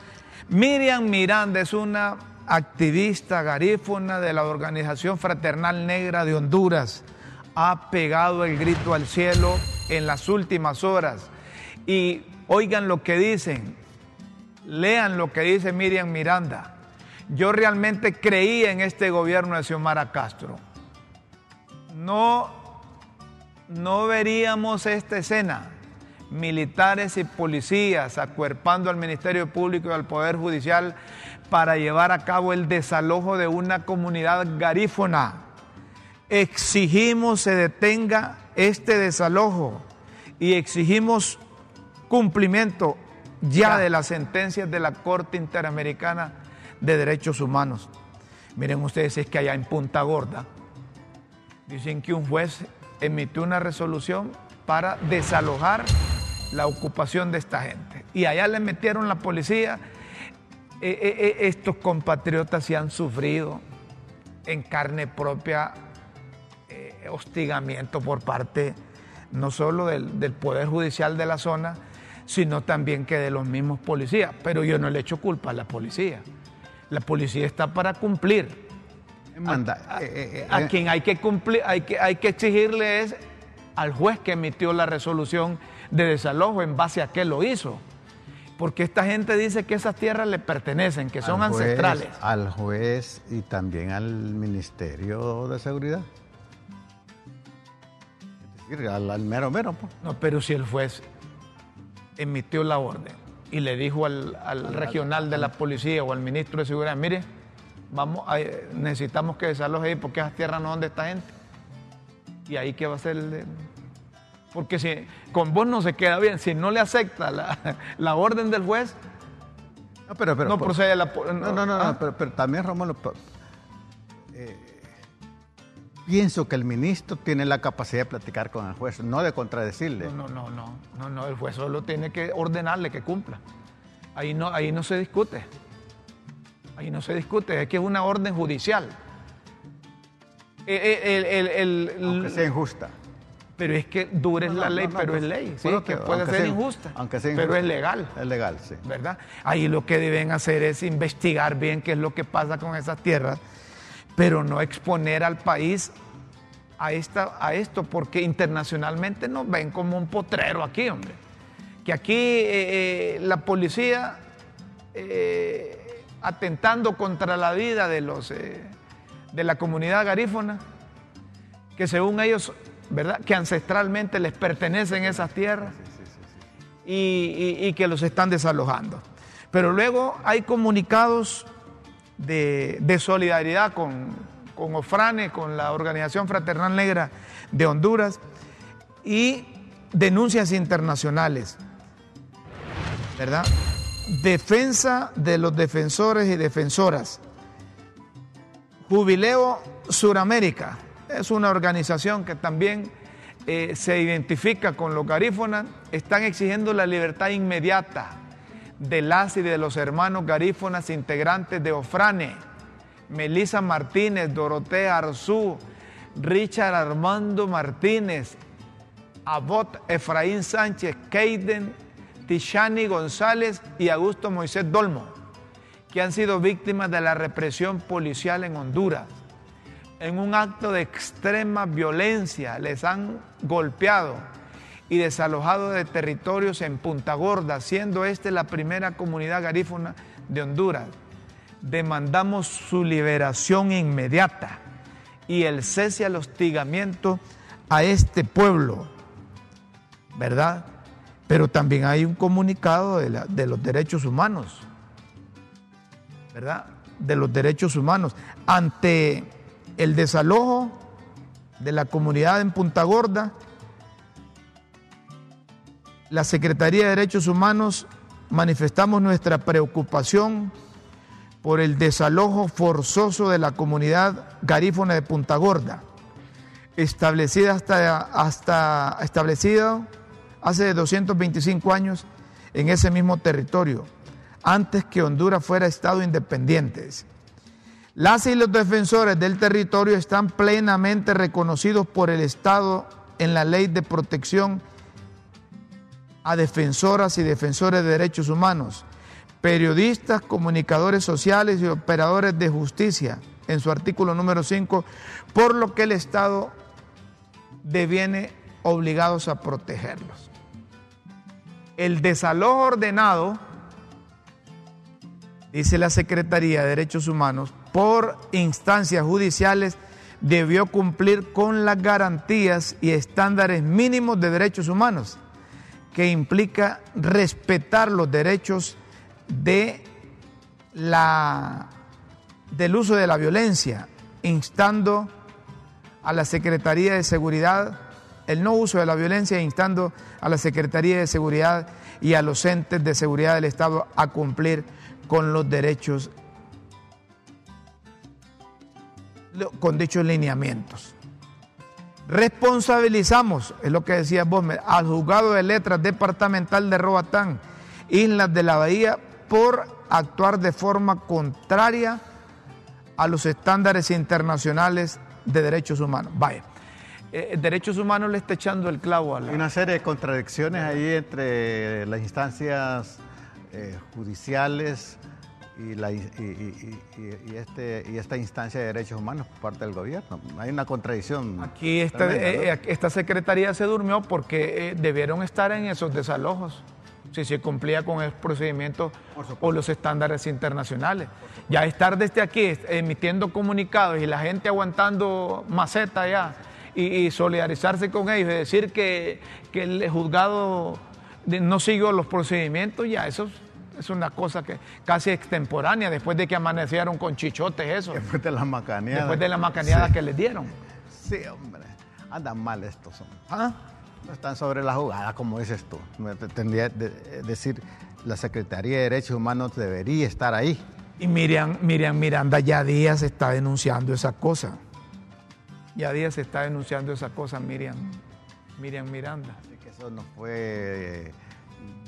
Miriam Miranda es una activista garífuna de la Organización Fraternal Negra de Honduras. Ha pegado el grito al cielo en las últimas horas. Y oigan lo que dicen, lean lo que dice Miriam Miranda. Yo realmente creía en este gobierno de Xiomara Castro. No no veríamos esta escena. Militares y policías acuerpando al Ministerio Público y al Poder Judicial para llevar a cabo el desalojo de una comunidad garífona. Exigimos se detenga este desalojo y exigimos cumplimiento ya de las sentencias de la Corte Interamericana de Derechos Humanos. Miren ustedes, es que allá en Punta Gorda, Dicen que un juez emitió una resolución para desalojar la ocupación de esta gente. Y allá le metieron la policía. Eh, eh, eh, estos compatriotas se han sufrido en carne propia eh, hostigamiento por parte no solo del, del Poder Judicial de la zona, sino también que de los mismos policías. Pero yo no le echo culpa a la policía. La policía está para cumplir. Manda, A, eh, eh, eh, a quien hay que cumplir, hay que, hay que exigirle es al juez que emitió la resolución de desalojo en base a qué lo hizo. Porque esta gente dice que esas tierras le pertenecen, que son al juez- ancestrales. Al juez y también al Ministerio de Seguridad. Es decir, al, al mero mero. pues. No, pero si el juez emitió la orden y le dijo al, al regional de la policía o al ministro de seguridad, mire, vamos a- necesitamos que desaloje ahí porque esas tierras no son de esta gente. Y ahí qué va a hacer el Porque si con vos no se queda bien, si no le acepta la, (laughs) la orden del juez, No, pero, pero, no por- procede la... No, no, no, ah, no, pero, pero también, Romulo, pienso que el ministro tiene la capacidad de platicar con el juez, no de contradecirle. No, no, no, no, no, no, el juez solo tiene que ordenarle que cumpla. Ahí no, ahí no se discute. Ahí no se discute, es que es una orden judicial. Eh, eh, el- el- el- el- Aunque sea injusta. pero es que dura es No, la ley, no, no, pero es ley. Sí, que puede ser sea- injusta, aunque sea pero injusta. es legal. Es legal, sí. ¿verdad? Ahí lo que deben hacer es investigar bien qué es lo que pasa con esas tierras, pero no exponer al país a, esta, a esto, porque internacionalmente nos ven como un potrero aquí, hombre. Que aquí eh, eh, la policía, eh, atentando contra la vida de, los, eh, de la comunidad garífona, que según ellos, ¿verdad? Que ancestralmente les pertenecen esas tierras y, y- y que los están desalojando. Pero luego hay comunicados de, solidaridad con, con Ofrane, con la Organización Fraternal Negra de Honduras y denuncias internacionales, ¿verdad? Defensa de los defensores y defensoras. Jubileo Suramérica es una organización que también eh, se identifica con los garífonas, están exigiendo la libertad inmediata de las y de los hermanos garífonas integrantes de Ofrane, Melissa Martínez, Dorotea Arzú, Richard Armando Martínez, Abot Efraín Sánchez, Keiden Tishani González y Augusto Moisés Dolmo, que han sido víctimas de la represión policial en Honduras. En un acto de extrema violencia les han golpeado y desalojado de territorios en Punta Gorda, siendo esta la primera comunidad garífuna de Honduras. Demandamos su liberación inmediata y el cese al hostigamiento a este pueblo, ¿verdad? Pero también hay un comunicado de, de los derechos humanos, ¿verdad? De los derechos humanos. Ante el desalojo de la comunidad en Punta Gorda, la Secretaría de Derechos Humanos manifestamos nuestra preocupación por el desalojo forzoso de la comunidad garífona de Punta Gorda, establecida hasta, hasta establecida hace 225 años en ese mismo territorio, antes que Honduras fuera Estado independiente. Las y los defensores del territorio están plenamente reconocidos por el Estado en la ley de protección a defensoras y defensores de derechos humanos, periodistas, comunicadores sociales y operadores de justicia, en su artículo número 5, por lo que el Estado deviene obligados a protegerlos. El desalojo ordenado, dice la Secretaría de Derechos Humanos, por instancias judiciales debió cumplir con las garantías y estándares mínimos de derechos humanos que implica respetar los derechos de la, del uso de la violencia, instando a la Secretaría de Seguridad el no uso de la violencia, instando a la Secretaría de Seguridad y a los entes de seguridad del Estado a cumplir con los derechos, con dichos lineamientos. Responsabilizamos, es lo que decía Bosmer, al juzgado de letras departamental de Robatán, Islas de la Bahía, por actuar de forma contraria a los estándares internacionales de derechos humanos. Vaya, eh, derechos humanos le está echando el clavo a la... Hay una serie de contradicciones ahí entre las instancias eh, judiciales, y, la, y, este, y esta instancia de derechos humanos por parte del gobierno. Hay una contradicción. Aquí esta, eh, esta secretaría se durmió porque eh, debieron estar en esos desalojos si se cumplía con el procedimiento o los estándares internacionales. Ya estar desde aquí emitiendo comunicados y la gente aguantando maceta ya y, solidarizarse con ellos y decir que, que el juzgado no siguió los procedimientos, ya eso es una cosa que casi extemporánea, después de que amanecieron con chichotes eso. Después de la macaneada. Después de la macaneada que les dieron. Sí, hombre. Andan mal estos hombres. ¿Ah? No están sobre la jugada, como dices tú. Tendría que decir, la Secretaría de Derechos Humanos debería estar ahí. Y Miriam, Miriam Miranda ya días está denunciando esa cosa. Ya días está denunciando esa cosa, Miriam, Miriam Miranda. Así que eso no fue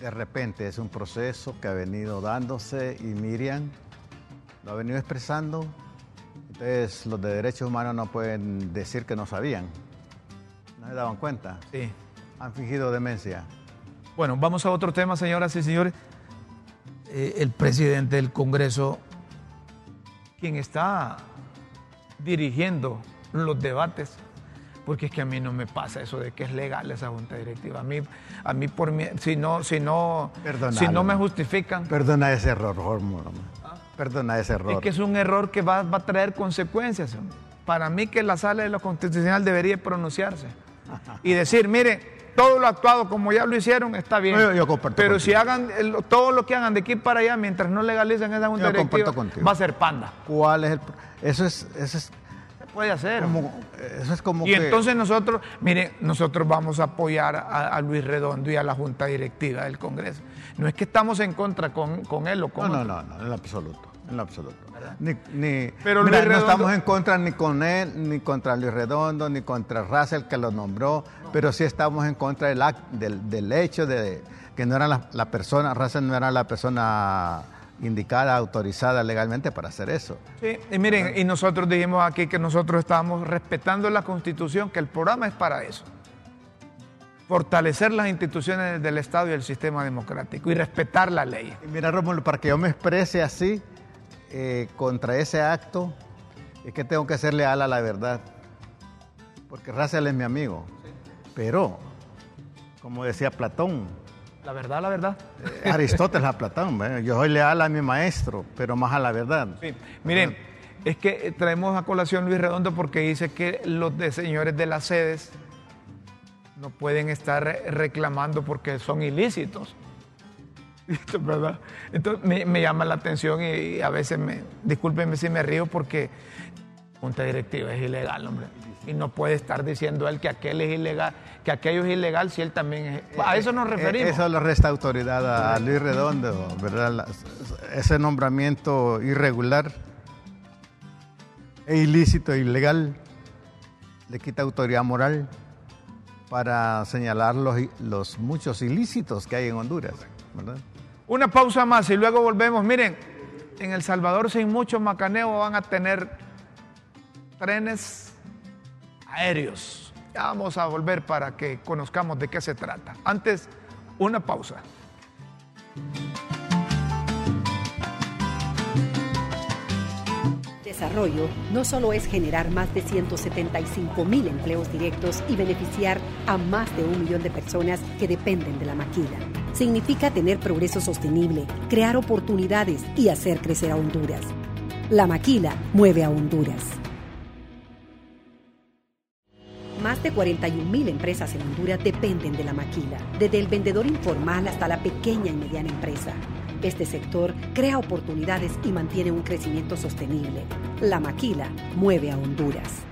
de repente es un proceso que ha venido dándose y Miriam lo ha venido expresando. Entonces los de derechos humanos no pueden decir que no sabían. ¿No se daban cuenta? Sí. Han fingido demencia. Bueno, vamos a otro tema, señoras y señores. Eh, el presidente del Congreso, quien está dirigiendo los debates, porque es que a mí no me pasa eso de que es legal esa junta directiva. A mí, a mí por mí, si no, si no, si no me justifican. Perdona ese error, Perdona ese error. Es que es un error que va, a traer consecuencias. Para mí que la sala de lo constitucional debería pronunciarse y decir, mire, todo lo actuado como ya lo hicieron está bien. pero si hagan todo lo que hagan de aquí para allá mientras no legalicen esa junta directiva, va a ser panda. ¿Cuál es el eso es, eso es puede hacer. eso es como y entonces nosotros, mire, nosotros vamos a apoyar a, Luis Redondo y a la Junta Directiva del Congreso. No es que estamos en contra con, él o con No, no, no, en lo absoluto. En lo absoluto. Ni, Pero no estamos en contra ni con él, ni contra Luis Redondo, ni contra Russell que lo nombró, pero sí estamos en contra del, del, del hecho de que no era la, la persona, Russell no era la persona indicada, autorizada legalmente para hacer eso. Sí, y miren, y nosotros dijimos aquí que nosotros estábamos respetando la Constitución, que el programa es para eso. Fortalecer las instituciones del Estado y el sistema democrático y respetar la ley. Y mira, Rómulo, para que yo me exprese así eh, contra ese acto, es que tengo que ser leal a la verdad. Porque Racial es mi amigo. Pero, como decía Platón, la verdad, la verdad. Eh, Aristóteles a Platón, yo soy leal a mi maestro, pero más a la verdad. Miren, es que traemos a colación Luis Redondo porque dice que los de señores de las sedes no pueden estar reclamando porque son ilícitos. (laughs) ¿verdad? Entonces me, llama la atención y, a veces me, discúlpenme si me río porque junta directiva es ilegal, hombre. Y no puede estar diciendo él que aquel es ilegal, que aquello es ilegal si él también es... A eso nos Eh, referimos. Eso le resta autoridad a Luis Redondo, ¿verdad? Ese nombramiento irregular e ilícito e ilegal le quita autoridad moral para señalar los, los muchos ilícitos que hay en Honduras, ¿verdad? Una pausa más y luego volvemos. Miren, en El Salvador sin mucho macaneo van a tener trenes aéreos. Ya vamos a volver para que conozcamos de qué se trata. Antes, una pausa. Desarrollo no solo es generar más de 175 mil empleos directos y beneficiar a más de un millón de personas que dependen de la maquila. Significa tener progreso sostenible, crear oportunidades y hacer crecer a Honduras. La maquila mueve a Honduras. Más de 41 mil empresas en Honduras dependen de la maquila, desde el vendedor informal hasta la pequeña y mediana empresa. Este sector crea oportunidades y mantiene un crecimiento sostenible. La maquila mueve a Honduras.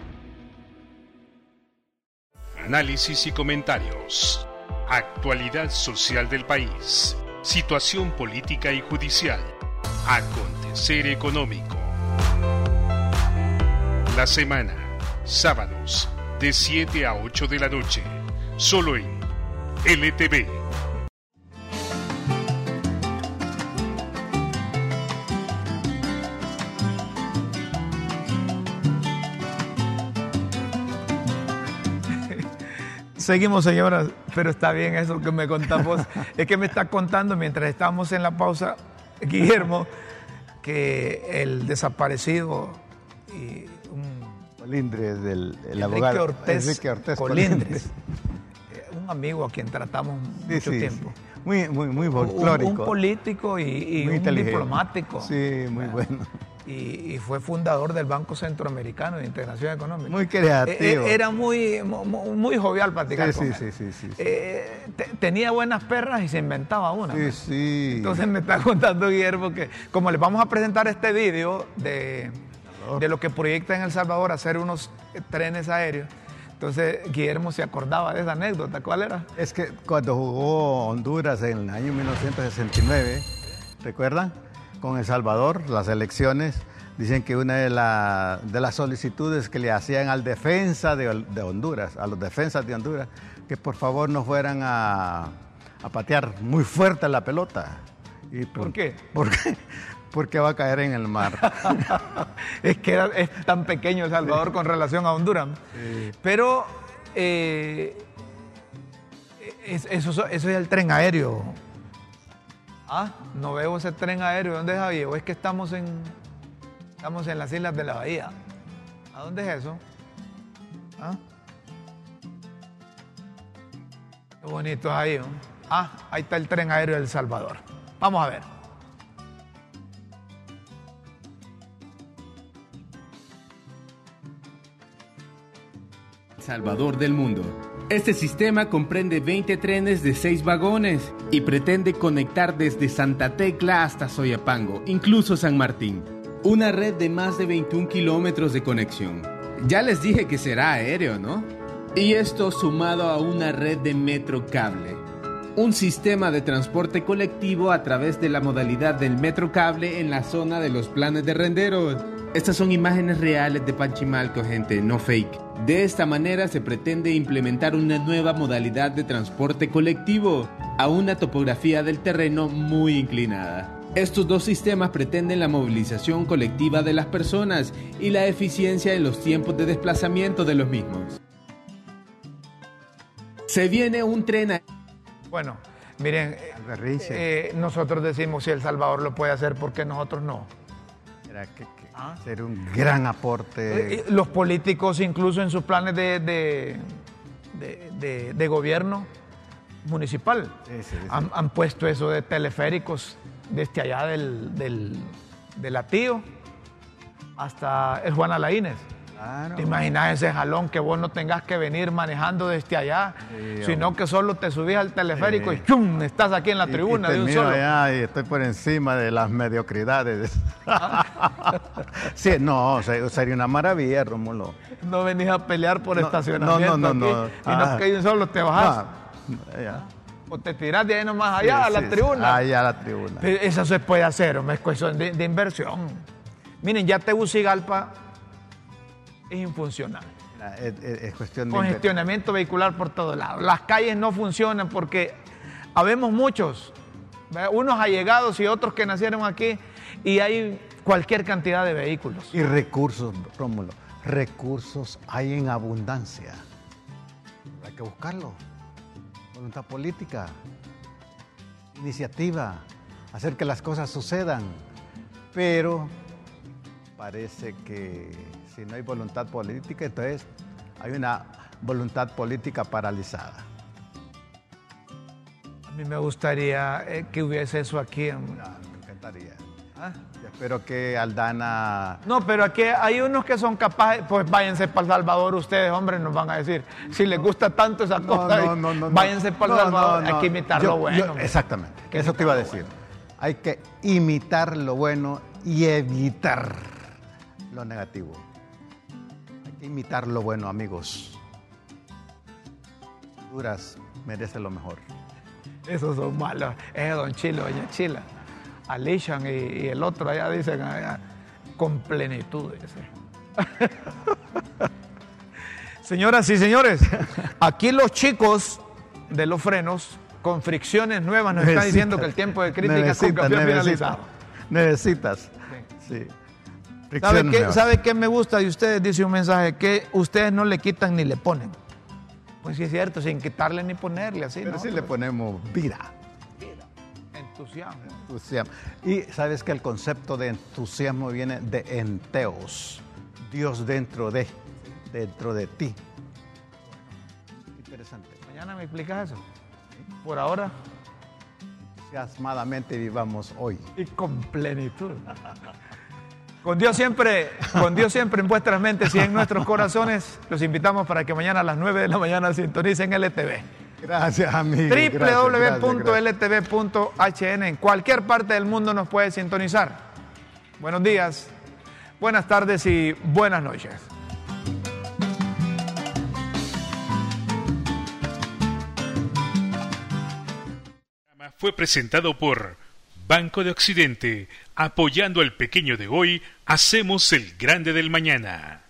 Análisis y comentarios. Actualidad social del país. Situación política y judicial. Acontecer económico. La semana. Sábados. De 7 a 8 de la noche. Solo en LTV. Seguimos, señoras, pero está bien eso que me contás vos. es que me está contando mientras estábamos en la pausa, Guillermo, que el desaparecido y Colindres, del el Enrique abogado Ortiz, Enrique Ortiz Colindres, eh, un amigo a quien tratamos Sí, mucho sí, tiempo. sí. Muy, muy, muy folclórico. un político y, un diplomático. Sí, muy bueno. Y, y fue fundador del Banco Centroamericano de Integración Económica. Muy creativo. Eh, eh, Era muy, mu- mu- muy jovial platicar Sí, con sí, él. sí, sí, sí, sí. Eh, te- tenía buenas perras y se inventaba una. Sí, sí. Entonces me está (laughs) contando Guillermo que como les vamos a presentar este vídeo de, de lo que proyecta en El Salvador hacer unos trenes aéreos, entonces Guillermo se acordaba de esa anécdota. ¿Cuál era? Es que cuando jugó Honduras en el año 1969, ¿recuerdan? Con El Salvador, las elecciones, dicen que una de, la- de las solicitudes que le hacían al defensa de, de Honduras, a los defensas de Honduras, que por favor no fueran a, a patear muy fuerte la pelota. Y ¿Por qué? (laughs) Porque, porque va a caer en el mar. (laughs) es que era- es tan pequeño El Salvador con relación a Honduras. Pero eh, es- eso, eso es el tren aéreo. Ah, no veo ese tren aéreo. ¿Dónde es Javier? ¿O es que estamos en, estamos en las islas de la bahía? ¿A dónde es eso? ¿Ah? Qué bonito es ahí. ¿no? Ah, ahí está el tren aéreo de El Salvador. Vamos a ver. Salvador del mundo. Este sistema comprende 20 trenes de 6 vagones y pretende conectar desde Santa Tecla hasta Soyapango, incluso San Martín. Una red de más de 21 kilómetros de conexión. Ya les dije que será aéreo, ¿no? Y esto sumado a una red de metro cable. Un sistema de transporte colectivo a través de la modalidad del metro cable en la zona de los planes de renderos. Estas son imágenes reales de Panchimalco, gente, no fake. De esta manera se pretende implementar una nueva modalidad de transporte colectivo a una topografía del terreno muy inclinada. Estos dos sistemas pretenden la movilización colectiva de las personas y la eficiencia en los tiempos de desplazamiento de los mismos. Se viene un tren a- Bueno, miren, eh, eh, nosotros decimos si El Salvador lo puede hacer, ¿por qué nosotros no? Que sería un gran aporte. Eh, Los políticos, incluso en sus planes de, de- de- gobierno municipal, Sí, sí, sí. Han, han puesto eso de teleféricos desde allá del, del, de Latío hasta el Juan Alaínez. ¿Te imaginas ese jalón que vos no tengas que venir manejando desde allá, sino que solo te subís al teleférico y ¡chum! estás aquí en la tribuna de un solo. Allá y estoy por encima de las mediocridades. (laughs) sí, no, sería una maravilla, Rómulo. No venís a pelear por estacionamiento no, no, no, aquí, y no ah. que solo te bajás. O te tiras de ahí nomás allá a la tribuna. Allá a la tribuna. Eso se puede hacer, es cuestión de, de inversión. Miren, ya Tegucigalpa es infuncional. Es, cuestión de... Congestionamiento vehicular por todos lados. Las calles no funcionan porque habemos muchos, unos allegados y otros que nacieron aquí y hay cualquier cantidad de vehículos. Y recursos, Rómulo, recursos hay en abundancia. Hay que buscarlo. Voluntad política, iniciativa, hacer que las cosas sucedan. Pero parece que si no hay voluntad política, entonces hay una voluntad política paralizada. A mí me gustaría eh, que hubiese eso aquí. En... me encantaría. ¿Ah? espero que Aldana... No, pero aquí hay unos que son capaces, pues váyanse para El Salvador ustedes, hombres, nos van a decir. Si les gusta tanto esa cosa, váyanse para El Salvador, hay que imitar lo bueno. exactamente, eso te iba a decir. Hay que imitar lo bueno y evitar lo negativo imitar lo bueno, amigos. Duras merece lo mejor. Esos son malos. Es Don Chilo, Doña Chila. Alishan y, el otro allá dicen con plenitud. (laughs) Señoras y señores, aquí los chicos de los frenos con fricciones nuevas nos están diciendo que el tiempo de crítica es finalizado. Necesitas. sí. ¿Sabe qué, me gusta de ustedes? Dice un mensaje que ustedes no le quitan ni le ponen. Pues sí es cierto, sin quitarle ni ponerle así. Pero sí le ponemos vida. Entusiasmo. entusiasmo. Y sabes que el concepto de entusiasmo viene de enteos. Dios dentro de, dentro de ti. Interesante. Mañana me explicas eso. Por ahora. Entusiasmadamente vivamos hoy. Y con plenitud. Con Dios siempre, con Dios siempre en vuestras mentes y en nuestros corazones. Los invitamos para que mañana a las 9 de la mañana sintonicen LTV. Gracias, amigo. www.ltv.hn. En cualquier parte del mundo nos puede sintonizar. Buenos días, buenas tardes y buenas noches. Fue presentado por Banco de Occidente, apoyando al pequeño de hoy, hacemos el grande del mañana.